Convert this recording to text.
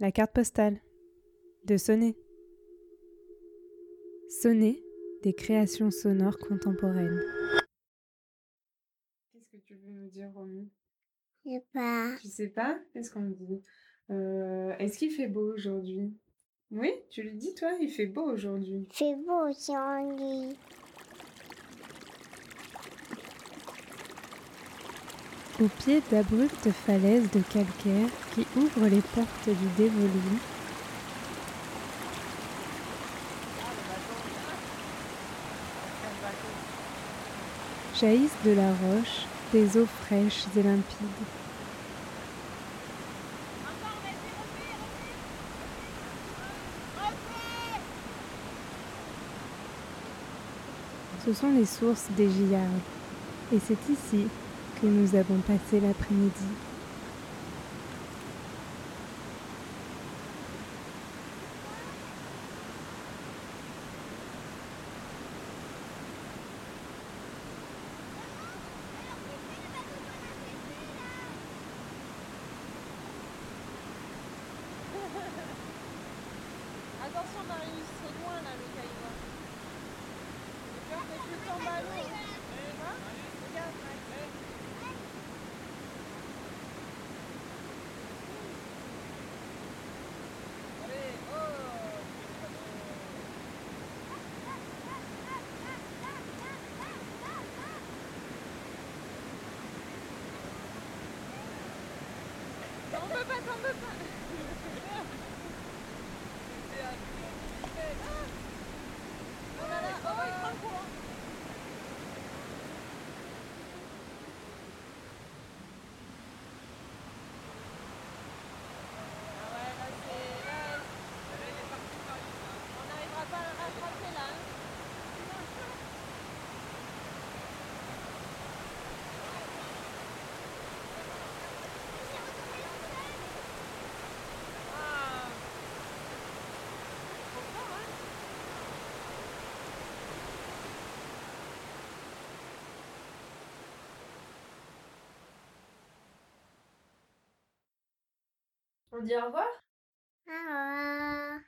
la carte postale, de sonner. Sonner des créations sonores contemporaines. Qu'est-ce que tu veux nous dire, Romy? Je sais pas. Tu sais pas? Qu'est-ce qu'on dit? Euh, Est-ce qu'il fait beau aujourd'hui? Oui, tu le dis, toi, il fait beau aujourd'hui. Il fait beau si on lit. Au pied d'abruptes falaises de calcaire qui ouvrent les portes du dévolu, jaillissent de la roche des eaux fraîches et limpides. Ce sont les sources des Gillards, et c'est ici que nous avons passé l'après-midi. Attention Marius, c'est loin là le mais tu tombes à l'eau. T'en veux pas, t'en On dit au revoir? Revoir.